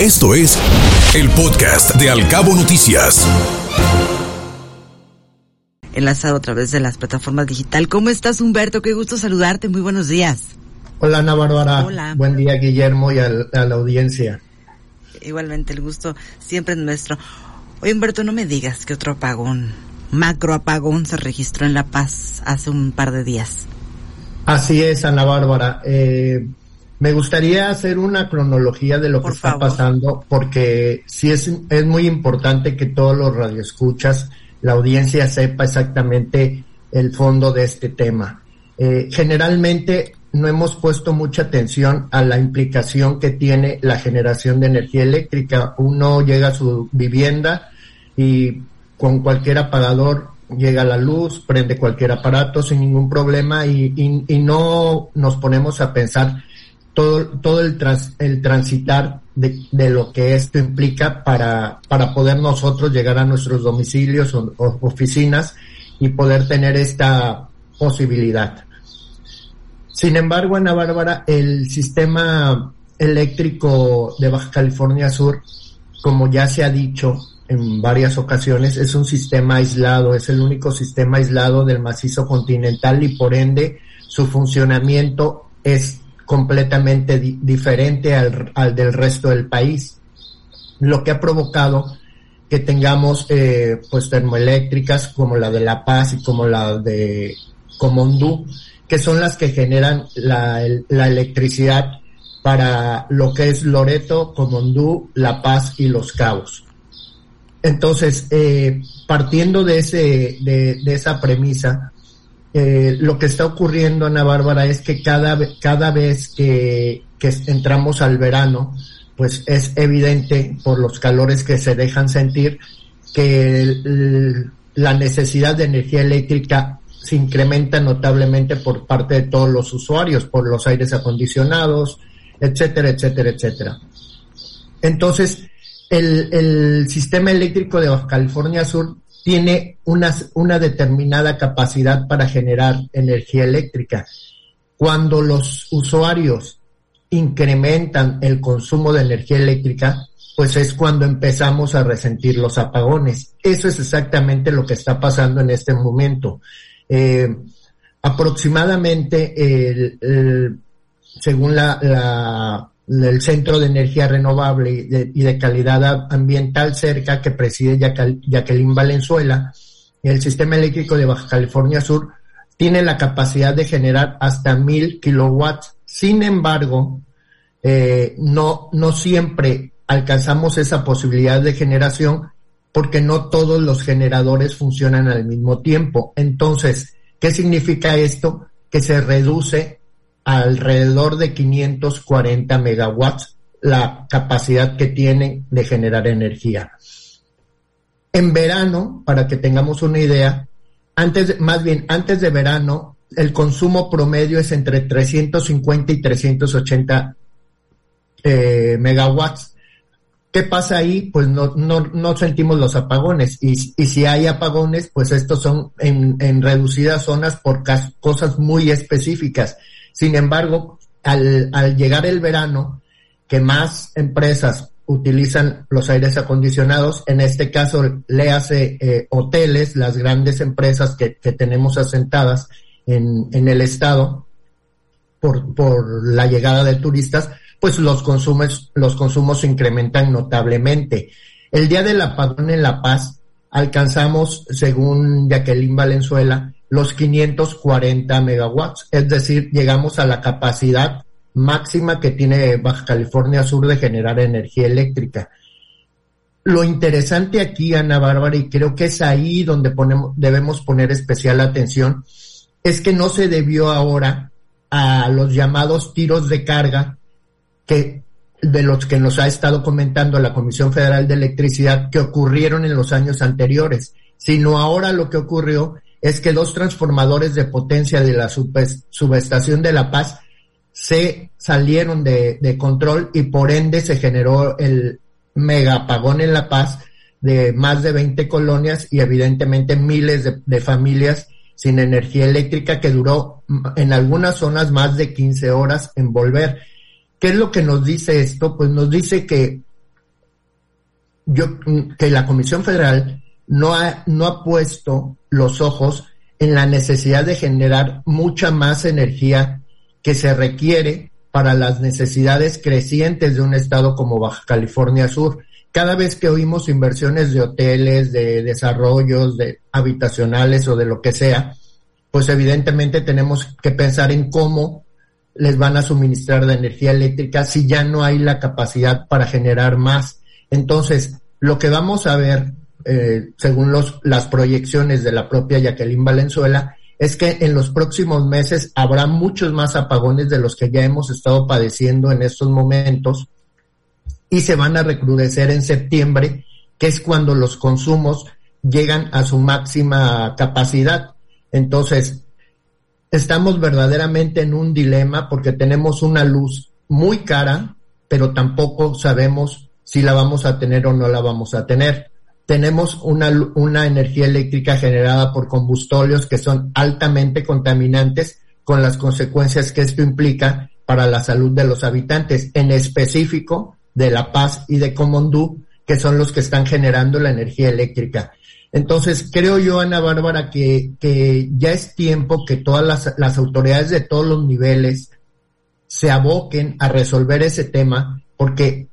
Esto es el podcast de Alcabo Noticias. Enlazado a través de las plataformas digital. ¿Cómo estás, Humberto? Qué gusto saludarte. Muy buenos días. Hola, Ana Bárbara. Hola. Buen día, Guillermo, y a, la audiencia. Igualmente, el gusto siempre es nuestro. Oye, Humberto, no me digas que otro apagón, macro apagón, se registró en La Paz hace un par de días. Así es, Ana Bárbara. Eh, me gustaría hacer una cronología de lo que está pasando, porque sí es, es muy importante que todos los radioescuchas, la audiencia sepa exactamente el fondo de este tema. Eh, generalmente no hemos puesto mucha atención a la implicación que tiene la generación de energía eléctrica. Uno llega a su vivienda y con cualquier apagador llega la luz, prende cualquier aparato sin ningún problema y, y no nos ponemos a pensar todo, todo el, el transitar de, de, lo que esto implica para, para poder nosotros llegar a nuestros domicilios o, oficinas y poder tener esta posibilidad. Sin embargo, Ana Bárbara, el sistema eléctrico de Baja California Sur, como ya se ha dicho en varias ocasiones, es un sistema aislado, es el único sistema aislado del macizo continental y por ende su funcionamiento es completamente diferente al, al, del resto del país, lo que ha provocado que tengamos eh, pues termoeléctricas como la de La Paz y como la de Comondú, que son las que generan la, la electricidad para lo que es Loreto, Comondú, La Paz y Los Cabos. Entonces, eh, partiendo de, ese, de, de esa premisa, eh, lo que está ocurriendo, Ana Bárbara, es que cada, cada vez que, que entramos al verano, pues es evidente por los calores que se dejan sentir que la necesidad de energía eléctrica se incrementa notablemente por parte de todos los usuarios, por los aires acondicionados, etcétera, etcétera, etcétera. Entonces, el, el sistema eléctrico de California Sur tiene una, una determinada capacidad para generar energía eléctrica. Cuando los usuarios incrementan el consumo de energía eléctrica, pues es cuando empezamos a resentir los apagones. Eso es exactamente lo que está pasando en este momento. Eh, aproximadamente, según la, el Centro de Energía Renovable y de, Calidad Ambiental cerca que preside Jacqueline Valenzuela, el sistema eléctrico de Baja California Sur tiene la capacidad de generar hasta mil kilowatts. Sin embargo, eh, no, no siempre alcanzamos esa posibilidad de generación porque no todos los generadores funcionan al mismo tiempo. Entonces, ¿qué significa esto? Que se reduce alrededor de 540 megawatts la capacidad que tienen de generar energía. En verano, para que tengamos una idea, antes, más bien, antes de verano, el consumo promedio es entre 350 y 380 eh, megawatts. ¿Qué pasa ahí? Pues no, no, no sentimos los apagones. Y, y, si hay apagones, pues estos son en, en reducidas zonas por cosas muy específicas. Sin embargo, al, al llegar el verano, que más empresas utilizan los aires acondicionados, en este caso le hace eh, hoteles, las grandes empresas que, tenemos asentadas en, en el estado por, por la llegada de turistas, pues los consumos, los consumos se incrementan notablemente. El día del apagón en La Paz alcanzamos, según Jacqueline Valenzuela, los 540 megawatts, es decir, llegamos a la capacidad máxima que tiene Baja California Sur de generar energía eléctrica. Lo interesante aquí, Ana Bárbara, y creo que es ahí donde ponemos, debemos poner especial atención, es que no se debió ahora a los llamados tiros de carga que de los que nos ha estado comentando la Comisión Federal de Electricidad que ocurrieron en los años anteriores, sino ahora lo que ocurrió es que dos transformadores de potencia de la subestación de La Paz se salieron de, control y por ende se generó el mega apagón en La Paz de más de 20 colonias y evidentemente miles de, de familias sin energía eléctrica que duró en algunas zonas más de 15 horas en volver. ¿Qué es lo que nos dice esto? Pues nos dice que yo, que la Comisión Federal no ha, no ha puesto los ojos en la necesidad de generar mucha más energía que se requiere para las necesidades crecientes de un estado como Baja California Sur. Cada vez que oímos inversiones de hoteles, de desarrollos, de habitacionales o de lo que sea, pues evidentemente tenemos que pensar en cómo les van a suministrar de energía eléctrica si ya no hay la capacidad para generar más. Entonces, lo que vamos a ver, eh, según los, las proyecciones de la propia Jacqueline Valenzuela, es que en los próximos meses habrá muchos más apagones de los que ya hemos estado padeciendo en estos momentos y se van a recrudecer en septiembre, que es cuando los consumos llegan a su máxima capacidad. Entonces, estamos verdaderamente en un dilema porque tenemos una luz muy cara, pero tampoco sabemos si la vamos a tener o no la vamos a tener. Tenemos una, energía eléctrica generada por combustóleos que son altamente contaminantes con las consecuencias que esto implica para la salud de los habitantes, en específico de La Paz y de Comondú, que son los que están generando la energía eléctrica. Entonces, creo yo, Ana Bárbara, que, que ya es tiempo que todas las, las autoridades de todos los niveles se aboquen a resolver ese tema, porque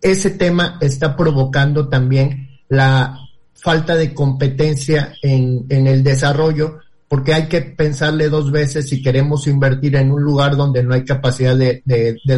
ese tema está provocando también la falta de competencia en, el desarrollo, porque hay que pensarle dos veces si queremos invertir en un lugar donde no hay capacidad de,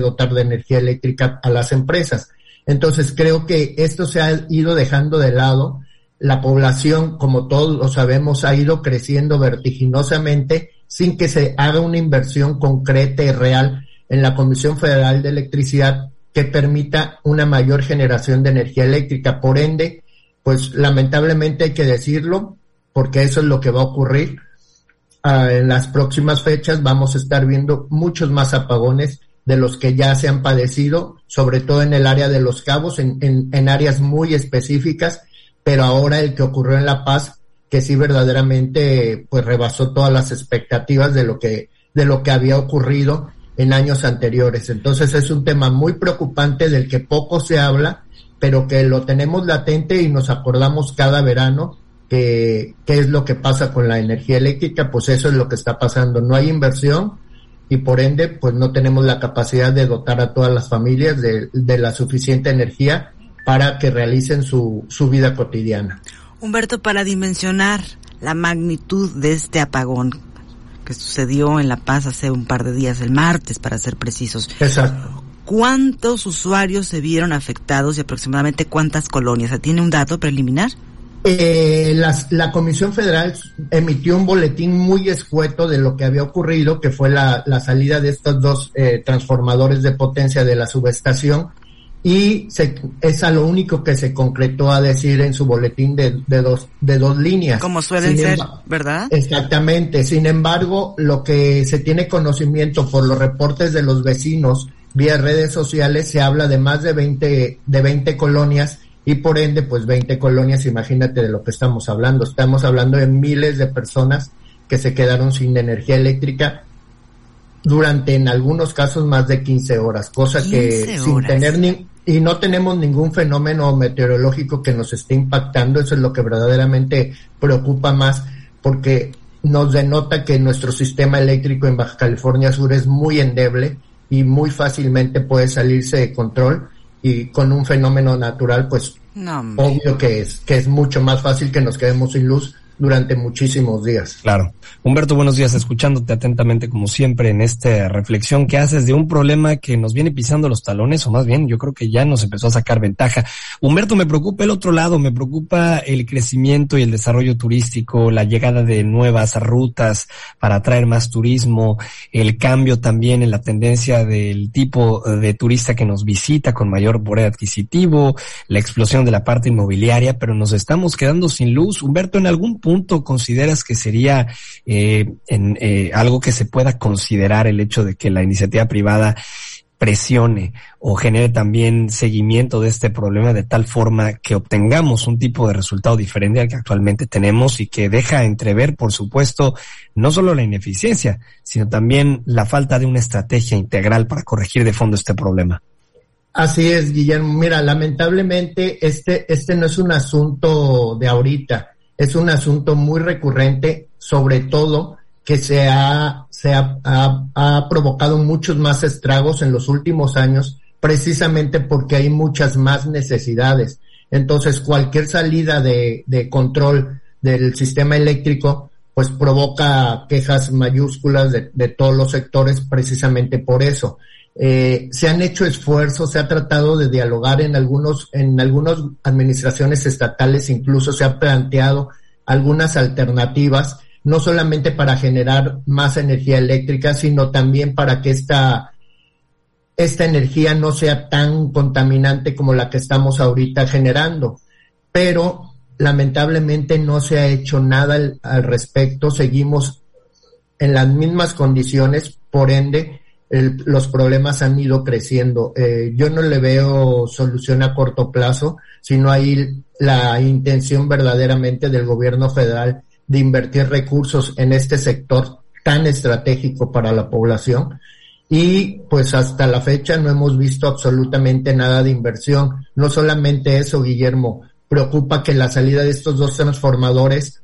dotar de energía eléctrica a las empresas. Entonces creo que esto se ha ido dejando de lado la población, como todos lo sabemos, ha ido creciendo vertiginosamente sin que se haga una inversión concreta y real en la Comisión Federal de Electricidad que permita una mayor generación de energía eléctrica. Por ende, pues lamentablemente hay que decirlo, porque eso es lo que va a ocurrir. Uh, en las próximas fechas vamos a estar viendo muchos más apagones de los que ya se han padecido, sobre todo en el área de los cabos, en, en, en áreas muy específicas pero ahora el que ocurrió en La Paz, que sí verdaderamente pues rebasó todas las expectativas de lo que, de lo que había ocurrido en años anteriores. Entonces es un tema muy preocupante del que poco se habla, pero que lo tenemos latente y nos acordamos cada verano que qué es lo que pasa con la energía eléctrica, pues eso es lo que está pasando. No hay inversión y por ende pues no tenemos la capacidad de dotar a todas las familias de, de la suficiente energía para que realicen su, su vida cotidiana. Humberto, para dimensionar la magnitud de este apagón que sucedió en La Paz hace un par de días, el martes para ser precisos. Exacto. ¿Cuántos usuarios se vieron afectados y aproximadamente cuántas colonias? ¿Tiene un dato preliminar? Eh, las, la Comisión Federal emitió un boletín muy escueto de lo que había ocurrido, que fue la, la salida de estos dos eh, transformadores de potencia de la subestación y se, es a lo único que se concretó a decir en su boletín de, de dos, de dos líneas. Como suelen ser, ¿verdad? Exactamente. Sin embargo, lo que se tiene conocimiento por los reportes de los vecinos vía redes sociales, se habla de más de 20, de 20 colonias y por ende, pues 20 colonias, imagínate de lo que estamos hablando. Estamos hablando de miles de personas que se quedaron sin energía eléctrica durante en algunos casos más de 15 horas, cosa que horas. sin tener ni, y no tenemos ningún fenómeno meteorológico que nos esté impactando, eso es lo que verdaderamente preocupa más, porque nos denota que nuestro sistema eléctrico en Baja California Sur es muy endeble y muy fácilmente puede salirse de control y con un fenómeno natural pues no, obvio que es que es mucho más fácil que nos quedemos sin luz durante muchísimos días. Claro. Humberto, buenos días, escuchándote atentamente como siempre en esta reflexión que haces de un problema que nos viene pisando los talones, o más bien yo creo que ya nos empezó a sacar ventaja. Humberto, me preocupa el otro lado, me preocupa el crecimiento y el desarrollo turístico, la llegada de nuevas rutas para atraer más turismo, el cambio también en la tendencia del tipo de turista que nos visita con mayor poder adquisitivo, la explosión de la parte inmobiliaria, pero nos estamos quedando sin luz. Humberto, en algún punto consideras que sería eh, en, eh, algo que se pueda considerar el hecho de que la iniciativa privada presione o genere también seguimiento de este problema de tal forma que obtengamos un tipo de resultado diferente al que actualmente tenemos y que deja entrever, por supuesto, no solo la ineficiencia, sino también la falta de una estrategia integral para corregir de fondo este problema. Así es, Guillermo. Mira, lamentablemente este, este no es un asunto de ahorita, es un asunto muy recurrente, sobre todo que se ha, se ha, ha, provocado muchos más estragos en los últimos años, precisamente porque hay muchas más necesidades. Entonces, cualquier salida de, de control del sistema eléctrico, pues provoca quejas mayúsculas de, de todos los sectores precisamente por eso. Eh, se han hecho esfuerzos, se ha tratado de dialogar en algunos, en algunas administraciones estatales, incluso se ha planteado algunas alternativas, no solamente para generar más energía eléctrica, sino también para que esta, esta energía no sea tan contaminante como la que estamos ahorita generando. Pero lamentablemente no se ha hecho nada al, respecto, seguimos en las mismas condiciones, por ende, los problemas han ido creciendo. Eh, yo no le veo solución a corto plazo, sino hay la intención verdaderamente del gobierno federal de invertir recursos en este sector tan estratégico para la población. Y pues hasta la fecha no hemos visto absolutamente nada de inversión. No solamente eso, Guillermo, preocupa que la salida de estos dos transformadores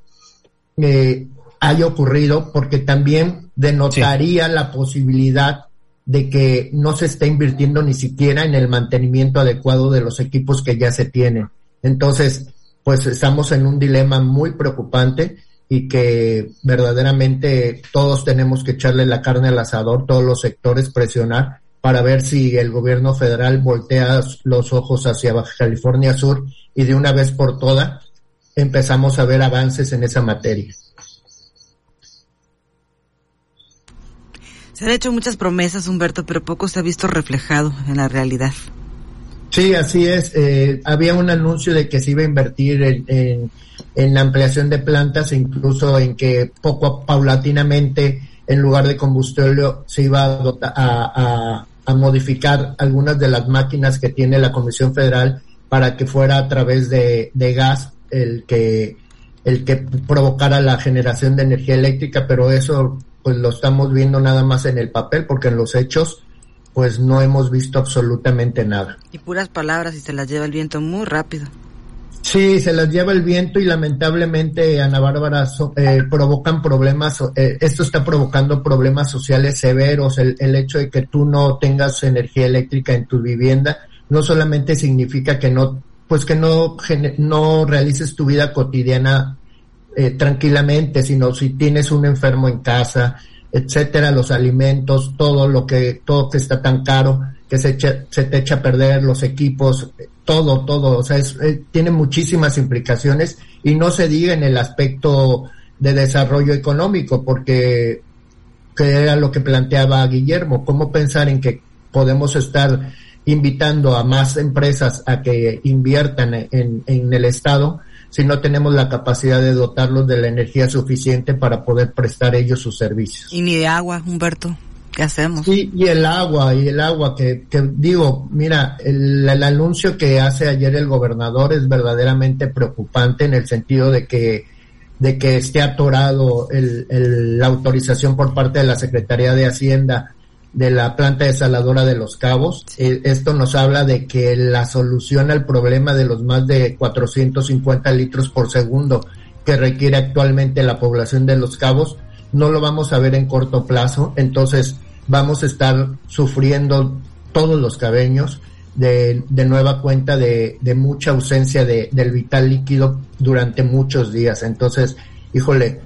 eh, haya ocurrido porque también denotaría la posibilidad de que no se está invirtiendo ni siquiera en el mantenimiento adecuado de los equipos que ya se tienen. Entonces, pues estamos en un dilema muy preocupante y que verdaderamente todos tenemos que echarle la carne al asador, todos los sectores presionar para ver si el gobierno federal voltea los ojos hacia Baja California Sur y de una vez por todas empezamos a ver avances en esa materia. Se han hecho muchas promesas, Humberto, pero poco se ha visto reflejado en la realidad. Sí, así es. Eh, había un anuncio de que se iba a invertir en, en, la ampliación de plantas incluso en que poco paulatinamente, en lugar de combustible, se iba a, a, a, modificar algunas de las máquinas que tiene la Comisión Federal para que fuera a través de, de gas el que el que provocara la generación de energía eléctrica, pero eso pues lo estamos viendo nada más en el papel, porque en los hechos pues no hemos visto absolutamente nada. Y puras palabras y se las lleva el viento muy rápido. Sí, se las lleva el viento y lamentablemente, Ana Bárbara, eh, provocan problemas, eh, esto está provocando problemas sociales severos, el, el hecho de que tú no tengas energía eléctrica en tu vivienda, no solamente significa que no, pues que no, no realices tu vida cotidiana eh, tranquilamente, sino si tienes un enfermo en casa, etcétera, los alimentos, todo lo que, todo que está tan caro, que se, se te echa a perder, los equipos, todo, todo, o sea, eh, tiene muchísimas implicaciones y no se diga en el aspecto de desarrollo económico, porque que era lo que planteaba Guillermo, cómo pensar en que podemos estar invitando a más empresas a que inviertan en, en el Estado, si no tenemos la capacidad de dotarlos de la energía suficiente para poder prestar ellos sus servicios. Y ni de agua, Humberto. ¿Qué hacemos? Sí, y el agua, y el agua, que, que digo, mira, el, el, anuncio que hace ayer el gobernador es verdaderamente preocupante en el sentido de que, de que esté atorado el, el, la autorización por parte de la Secretaría de Hacienda de la planta desaladora de los cabos. Eh, esto nos habla de que la solución al problema de los más de 450 litros por segundo que requiere actualmente la población de los cabos no lo vamos a ver en corto plazo. Entonces vamos a estar sufriendo todos los cabeños de, de nueva cuenta de, de mucha ausencia de, del vital líquido durante muchos días. Entonces, híjole,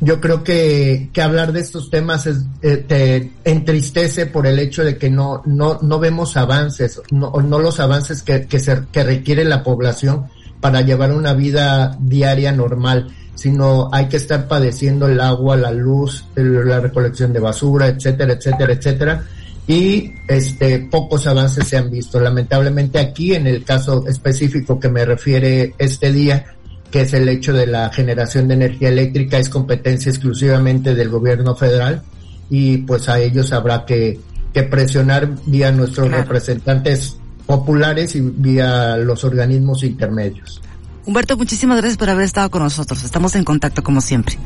yo creo que, que hablar de estos temas es, eh, te entristece por el hecho de que no, no, no vemos avances, no, no los avances que, que, se, que requiere la población para llevar una vida diaria normal, sino hay que estar padeciendo el agua, la luz, la recolección de basura, etcétera, etcétera, etcétera. Y este, pocos avances se han visto. Lamentablemente aquí, en el caso específico que me refiere este día, que es el hecho de la generación de energía eléctrica, es competencia exclusivamente del gobierno federal y pues a ellos habrá que, que presionar vía nuestros claro. representantes populares y vía los organismos intermedios. Humberto, muchísimas gracias por haber estado con nosotros. Estamos en contacto como siempre.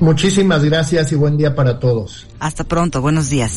Muchísimas gracias y buen día para todos. Hasta pronto, buenos días.